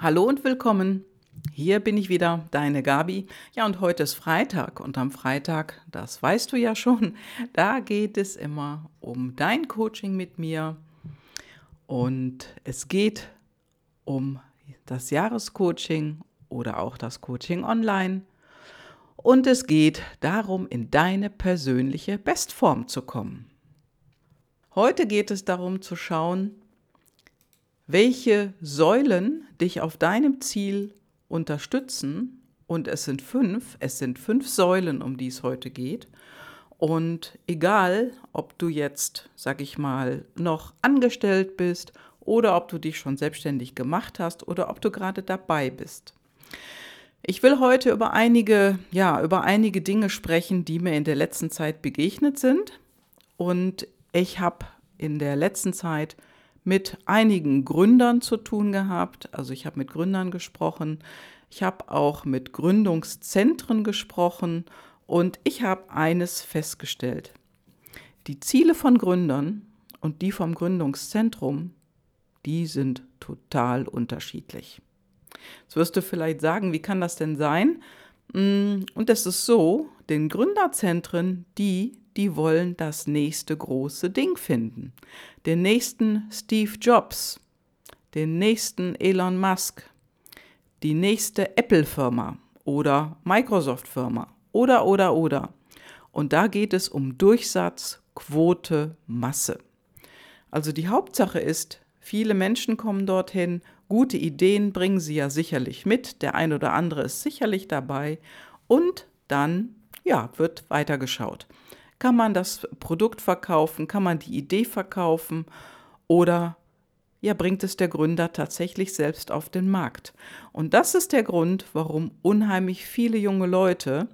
Hallo und willkommen. Hier bin ich wieder, deine Gabi. Ja, und heute ist Freitag und am Freitag, das weißt du ja schon, da geht es immer um dein Coaching mit mir und es geht um das Jahrescoaching oder auch das Coaching online und es geht darum, in deine persönliche Bestform zu kommen. Heute geht es darum zu schauen, welche Säulen dich auf deinem Ziel unterstützen. Und es sind fünf, es sind fünf Säulen, um die es heute geht. Und egal, ob du jetzt, sag ich mal, noch angestellt bist oder ob du dich schon selbstständig gemacht hast oder ob du gerade dabei bist. Ich will heute über einige, ja, über einige Dinge sprechen, die mir in der letzten Zeit begegnet sind. Und ich habe in der letzten Zeit mit einigen Gründern zu tun gehabt. Also ich habe mit Gründern gesprochen. Ich habe auch mit Gründungszentren gesprochen und ich habe eines festgestellt. Die Ziele von Gründern und die vom Gründungszentrum, die sind total unterschiedlich. Jetzt wirst du vielleicht sagen, wie kann das denn sein? Mm, und es ist so, den Gründerzentren, die die wollen das nächste große Ding finden. Den nächsten Steve Jobs, den nächsten Elon Musk, die nächste Apple-Firma oder Microsoft-Firma oder, oder, oder. Und da geht es um Durchsatz, Quote, Masse. Also die Hauptsache ist, viele Menschen kommen dorthin, gute Ideen bringen sie ja sicherlich mit, der ein oder andere ist sicherlich dabei und dann ja, wird weitergeschaut. Kann man das Produkt verkaufen? Kann man die Idee verkaufen? Oder ja, bringt es der Gründer tatsächlich selbst auf den Markt? Und das ist der Grund, warum unheimlich viele junge Leute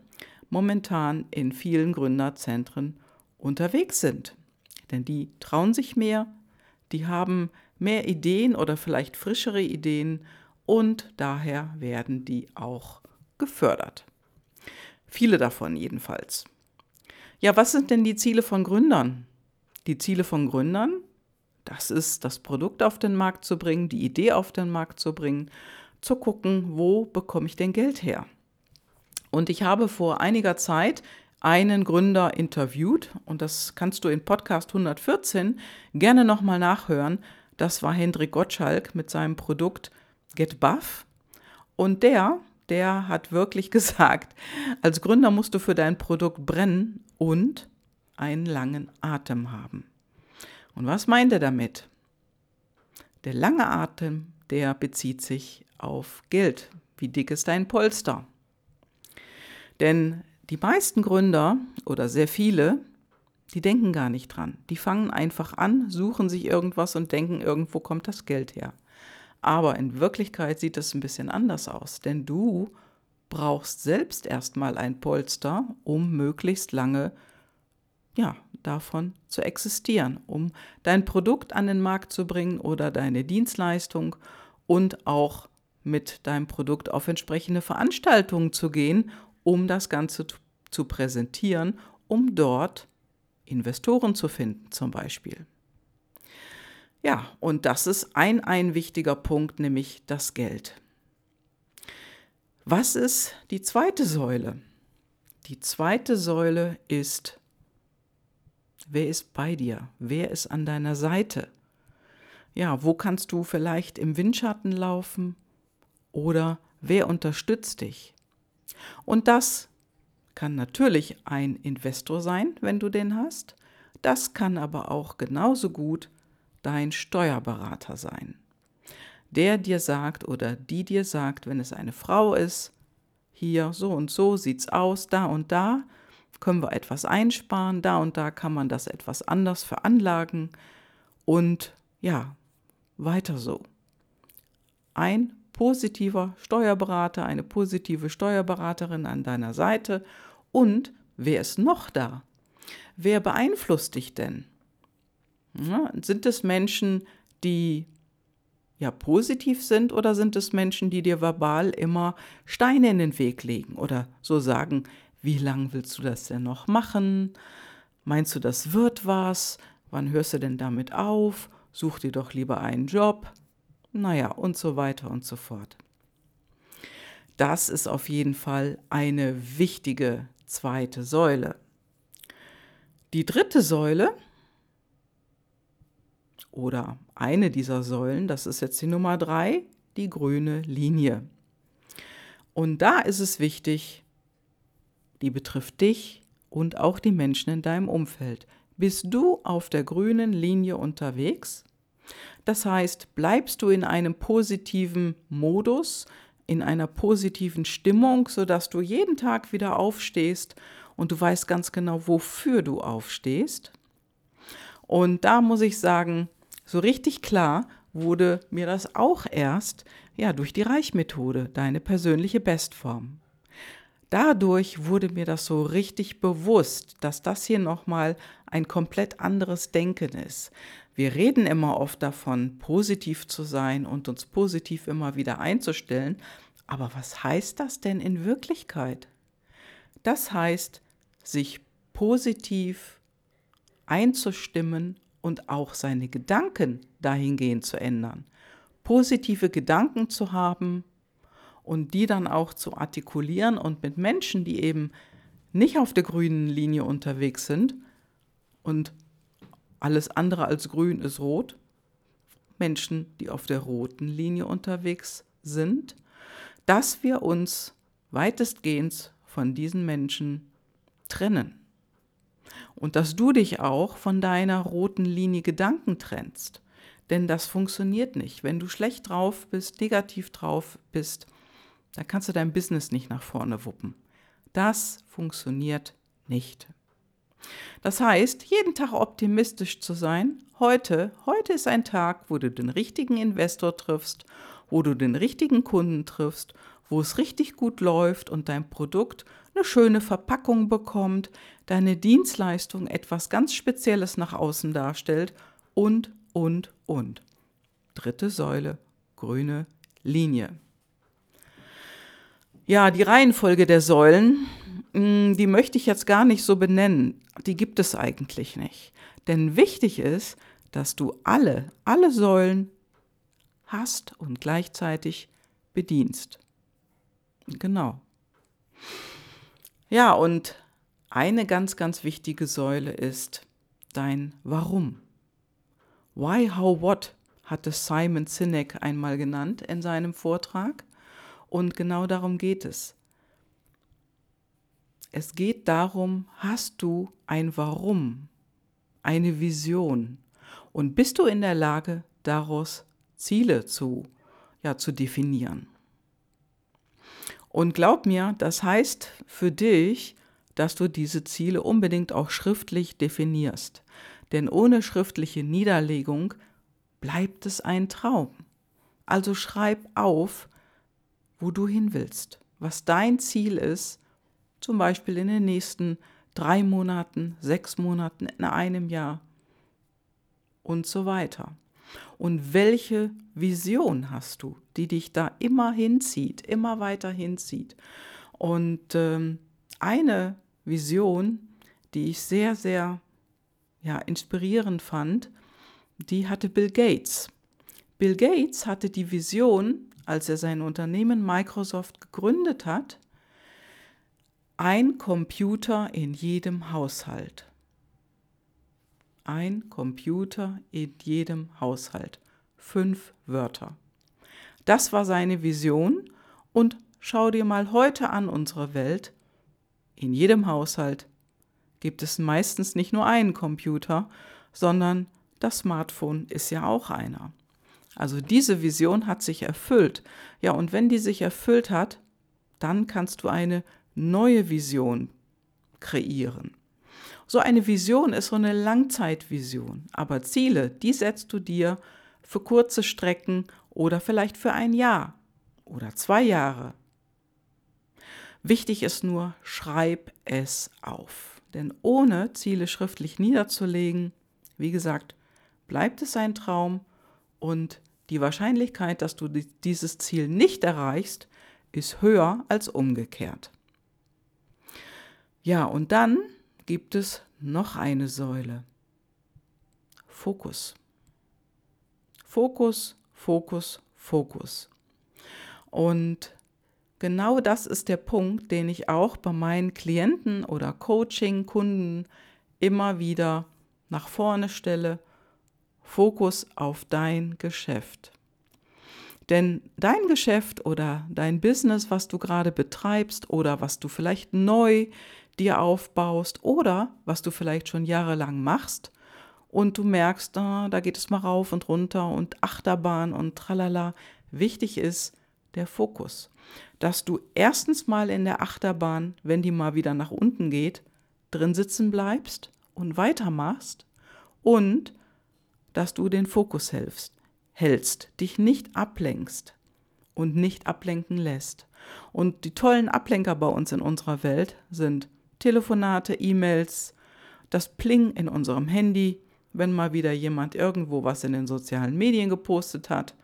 momentan in vielen Gründerzentren unterwegs sind. Denn die trauen sich mehr, die haben mehr Ideen oder vielleicht frischere Ideen und daher werden die auch gefördert. Viele davon jedenfalls. Ja, was sind denn die Ziele von Gründern? Die Ziele von Gründern, das ist das Produkt auf den Markt zu bringen, die Idee auf den Markt zu bringen, zu gucken, wo bekomme ich denn Geld her? Und ich habe vor einiger Zeit einen Gründer interviewt und das kannst du in Podcast 114 gerne nochmal nachhören. Das war Hendrik Gottschalk mit seinem Produkt Get Buff. Und der der hat wirklich gesagt, als Gründer musst du für dein Produkt brennen und einen langen Atem haben. Und was meint er damit? Der lange Atem, der bezieht sich auf Geld. Wie dick ist dein Polster? Denn die meisten Gründer oder sehr viele, die denken gar nicht dran. Die fangen einfach an, suchen sich irgendwas und denken, irgendwo kommt das Geld her. Aber in Wirklichkeit sieht es ein bisschen anders aus, denn du brauchst selbst erstmal ein Polster, um möglichst lange ja, davon zu existieren, um dein Produkt an den Markt zu bringen oder deine Dienstleistung und auch mit deinem Produkt auf entsprechende Veranstaltungen zu gehen, um das Ganze zu präsentieren, um dort Investoren zu finden zum Beispiel. Ja, und das ist ein, ein wichtiger Punkt, nämlich das Geld. Was ist die zweite Säule? Die zweite Säule ist, wer ist bei dir? Wer ist an deiner Seite? Ja, wo kannst du vielleicht im Windschatten laufen? Oder wer unterstützt dich? Und das kann natürlich ein Investor sein, wenn du den hast. Das kann aber auch genauso gut dein Steuerberater sein. Der dir sagt oder die dir sagt, wenn es eine Frau ist, hier so und so sieht's aus, da und da können wir etwas einsparen, da und da kann man das etwas anders veranlagen und ja, weiter so. Ein positiver Steuerberater, eine positive Steuerberaterin an deiner Seite und wer ist noch da? Wer beeinflusst dich denn? Ja, sind es Menschen, die ja positiv sind oder sind es Menschen, die dir verbal immer Steine in den Weg legen oder so sagen, wie lange willst du das denn noch machen? Meinst du, das wird was? Wann hörst du denn damit auf? Such dir doch lieber einen Job. naja, und so weiter und so fort. Das ist auf jeden Fall eine wichtige zweite Säule. Die dritte Säule oder eine dieser Säulen, das ist jetzt die Nummer drei, die grüne Linie. Und da ist es wichtig, die betrifft dich und auch die Menschen in deinem Umfeld. Bist du auf der grünen Linie unterwegs? Das heißt, bleibst du in einem positiven Modus, in einer positiven Stimmung, sodass du jeden Tag wieder aufstehst und du weißt ganz genau, wofür du aufstehst. Und da muss ich sagen, so richtig klar wurde mir das auch erst ja durch die Reichmethode, deine persönliche Bestform. Dadurch wurde mir das so richtig bewusst, dass das hier nochmal ein komplett anderes Denken ist. Wir reden immer oft davon, positiv zu sein und uns positiv immer wieder einzustellen. Aber was heißt das denn in Wirklichkeit? Das heißt, sich positiv einzustimmen und auch seine Gedanken dahingehend zu ändern. Positive Gedanken zu haben und die dann auch zu artikulieren und mit Menschen, die eben nicht auf der grünen Linie unterwegs sind und alles andere als grün ist rot. Menschen, die auf der roten Linie unterwegs sind, dass wir uns weitestgehend von diesen Menschen trennen. Und dass du dich auch von deiner roten Linie Gedanken trennst. Denn das funktioniert nicht. Wenn du schlecht drauf bist, negativ drauf bist, dann kannst du dein Business nicht nach vorne wuppen. Das funktioniert nicht. Das heißt, jeden Tag optimistisch zu sein. Heute, heute ist ein Tag, wo du den richtigen Investor triffst, wo du den richtigen Kunden triffst, wo es richtig gut läuft und dein Produkt eine schöne Verpackung bekommt, deine Dienstleistung etwas ganz Spezielles nach außen darstellt und, und, und. Dritte Säule, grüne Linie. Ja, die Reihenfolge der Säulen hm, die möchte ich jetzt gar nicht so benennen. Die gibt es eigentlich nicht. Denn wichtig ist, dass du alle, alle Säulen hast und gleichzeitig bedienst. Genau. Ja, und eine ganz, ganz wichtige Säule ist dein Warum. Why, how, what hatte Simon Sinek einmal genannt in seinem Vortrag. Und genau darum geht es. Es geht darum, hast du ein Warum, eine Vision und bist du in der Lage, daraus Ziele zu, ja, zu definieren. Und glaub mir, das heißt für dich, dass du diese Ziele unbedingt auch schriftlich definierst. Denn ohne schriftliche Niederlegung bleibt es ein Traum. Also schreib auf, wo du hin willst, was dein Ziel ist zum Beispiel in den nächsten drei Monaten, sechs Monaten, in einem Jahr und so weiter. Und welche Vision hast du, die dich da immer hinzieht, immer weiter hinzieht? Und ähm, eine Vision, die ich sehr, sehr ja, inspirierend fand, die hatte Bill Gates. Bill Gates hatte die Vision, als er sein Unternehmen Microsoft gegründet hat, ein Computer in jedem Haushalt. Ein Computer in jedem Haushalt. Fünf Wörter. Das war seine Vision und schau dir mal heute an unsere Welt. In jedem Haushalt gibt es meistens nicht nur einen Computer, sondern das Smartphone ist ja auch einer. Also diese Vision hat sich erfüllt. Ja, und wenn die sich erfüllt hat, dann kannst du eine neue Vision kreieren. So eine Vision ist so eine Langzeitvision, aber Ziele, die setzt du dir für kurze Strecken oder vielleicht für ein Jahr oder zwei Jahre. Wichtig ist nur, schreib es auf. Denn ohne Ziele schriftlich niederzulegen, wie gesagt, bleibt es ein Traum und die Wahrscheinlichkeit, dass du dieses Ziel nicht erreichst, ist höher als umgekehrt. Ja, und dann gibt es noch eine Säule. Fokus. Fokus, Fokus, Fokus. Und genau das ist der Punkt, den ich auch bei meinen Klienten oder Coaching-Kunden immer wieder nach vorne stelle. Fokus auf dein Geschäft. Denn dein Geschäft oder dein Business, was du gerade betreibst oder was du vielleicht neu dir aufbaust oder was du vielleicht schon jahrelang machst und du merkst, ah, da geht es mal rauf und runter und Achterbahn und tralala. Wichtig ist der Fokus, dass du erstens mal in der Achterbahn, wenn die mal wieder nach unten geht, drin sitzen bleibst und weitermachst und dass du den Fokus hältst, hältst, dich nicht ablenkst und nicht ablenken lässt. Und die tollen Ablenker bei uns in unserer Welt sind Telefonate, E-Mails, das Pling in unserem Handy, wenn mal wieder jemand irgendwo was in den sozialen Medien gepostet hat.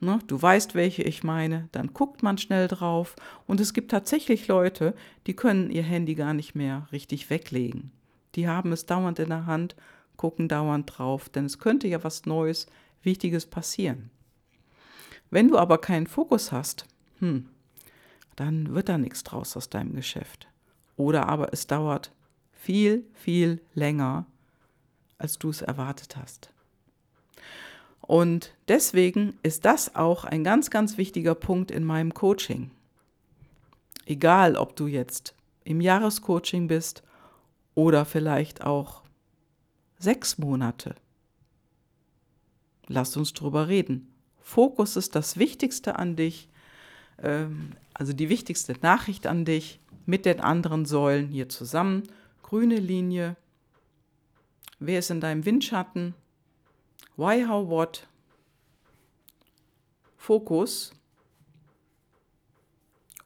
Ne, du weißt, welche ich meine, dann guckt man schnell drauf. Und es gibt tatsächlich Leute, die können ihr Handy gar nicht mehr richtig weglegen. Die haben es dauernd in der Hand, gucken dauernd drauf, denn es könnte ja was Neues, Wichtiges passieren. Wenn du aber keinen Fokus hast, hm, dann wird da nichts draus aus deinem Geschäft. Oder aber es dauert viel, viel länger, als du es erwartet hast. Und deswegen ist das auch ein ganz, ganz wichtiger Punkt in meinem Coaching. Egal, ob du jetzt im Jahrescoaching bist oder vielleicht auch sechs Monate. Lass uns drüber reden. Fokus ist das Wichtigste an dich, ähm, also die wichtigste Nachricht an dich mit den anderen Säulen hier zusammen. Grüne Linie. Wer ist in deinem Windschatten? Why, how, what? Fokus.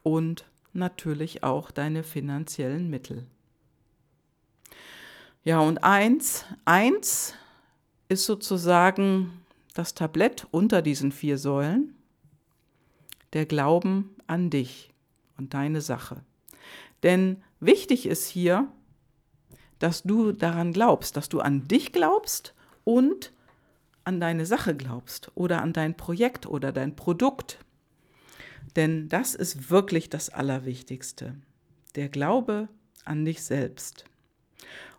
Und natürlich auch deine finanziellen Mittel. Ja, und eins, eins ist sozusagen das Tablett unter diesen vier Säulen, der Glauben an dich und deine Sache. Denn wichtig ist hier, dass du daran glaubst, dass du an dich glaubst und an deine Sache glaubst oder an dein Projekt oder dein Produkt. Denn das ist wirklich das Allerwichtigste. Der Glaube an dich selbst.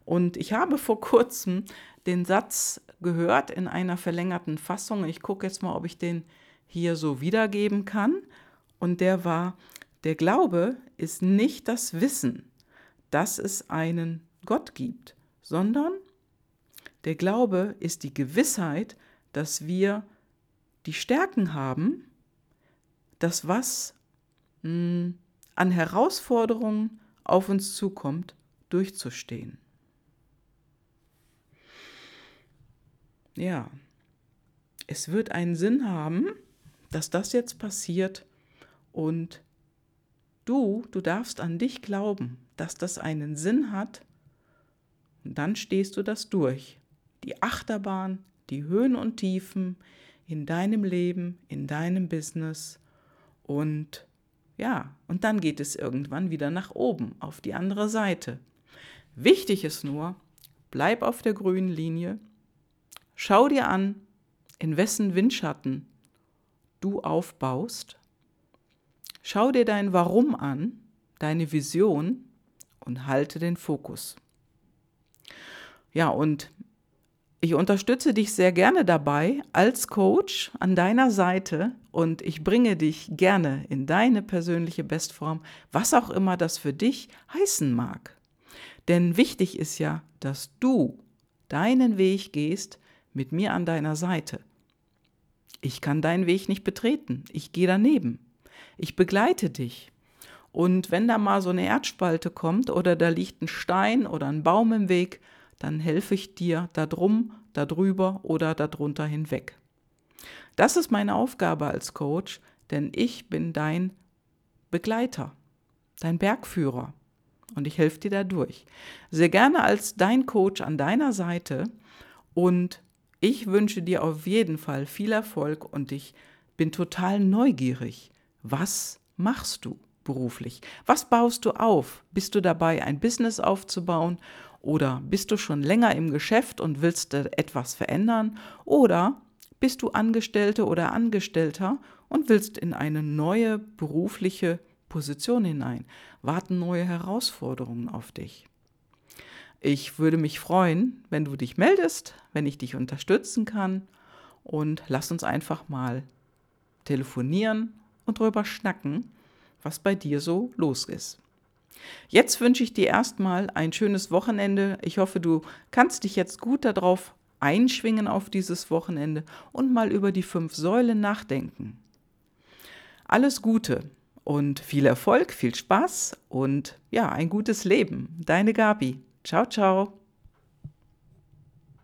Und ich habe vor kurzem den Satz gehört in einer verlängerten Fassung. Ich gucke jetzt mal, ob ich den hier so wiedergeben kann. Und der war, der Glaube ist nicht das Wissen, dass es einen Gott gibt, sondern der Glaube ist die Gewissheit, dass wir die Stärken haben, das was mh, hm, an Herausforderungen auf uns zukommt, durchzustehen. Ja, es wird einen Sinn haben, dass das jetzt passiert und du, du darfst an dich glauben, dass das einen Sinn hat. Und dann stehst du das durch. Die Achterbahn, die Höhen und Tiefen in deinem Leben, in deinem Business. Und ja, und dann geht es irgendwann wieder nach oben, auf die andere Seite. Wichtig ist nur, bleib auf der grünen Linie, schau dir an, in wessen Windschatten du aufbaust Schau dir dein Warum an, deine Vision und halte den Fokus. Ja, und ich unterstütze dich sehr gerne dabei als Coach an deiner Seite und ich bringe dich gerne in deine persönliche Bestform, was auch immer das für dich heißen mag. Denn wichtig ist ja, dass du deinen Weg gehst mit mir an deiner Seite. Ich kann deinen Weg nicht betreten, ich gehe daneben. Ich begleite dich. Und wenn da mal so eine Erdspalte kommt oder da liegt ein Stein oder ein Baum im Weg, dann helfe ich dir da drum, da drüber oder darunter hinweg. Das ist meine Aufgabe als Coach, denn ich bin dein Begleiter, dein Bergführer und ich helfe dir dadurch. Sehr gerne als dein Coach an deiner Seite und ich wünsche dir auf jeden Fall viel Erfolg und ich bin total neugierig, was machst du beruflich? Was baust du auf? Bist du dabei, ein Business aufzubauen? Oder bist du schon länger im Geschäft und willst etwas verändern? Oder bist du Angestellte oder Angestellter und willst in eine neue berufliche Position hinein. Warten neue Herausforderungen auf dich. Ich würde mich freuen, wenn du dich meldest, wenn ich dich unterstützen kann und lass uns einfach mal telefonieren und drüber schnacken, was bei dir so los ist. Jetzt wünsche ich dir erstmal ein schönes Wochenende. Ich hoffe, du kannst dich jetzt gut darauf einschwingen auf dieses Wochenende und mal über die fünf Säulen nachdenken. Alles Gute und viel Erfolg, viel Spaß und ja, ein gutes Leben. Deine Gabi. Ciao, ciao.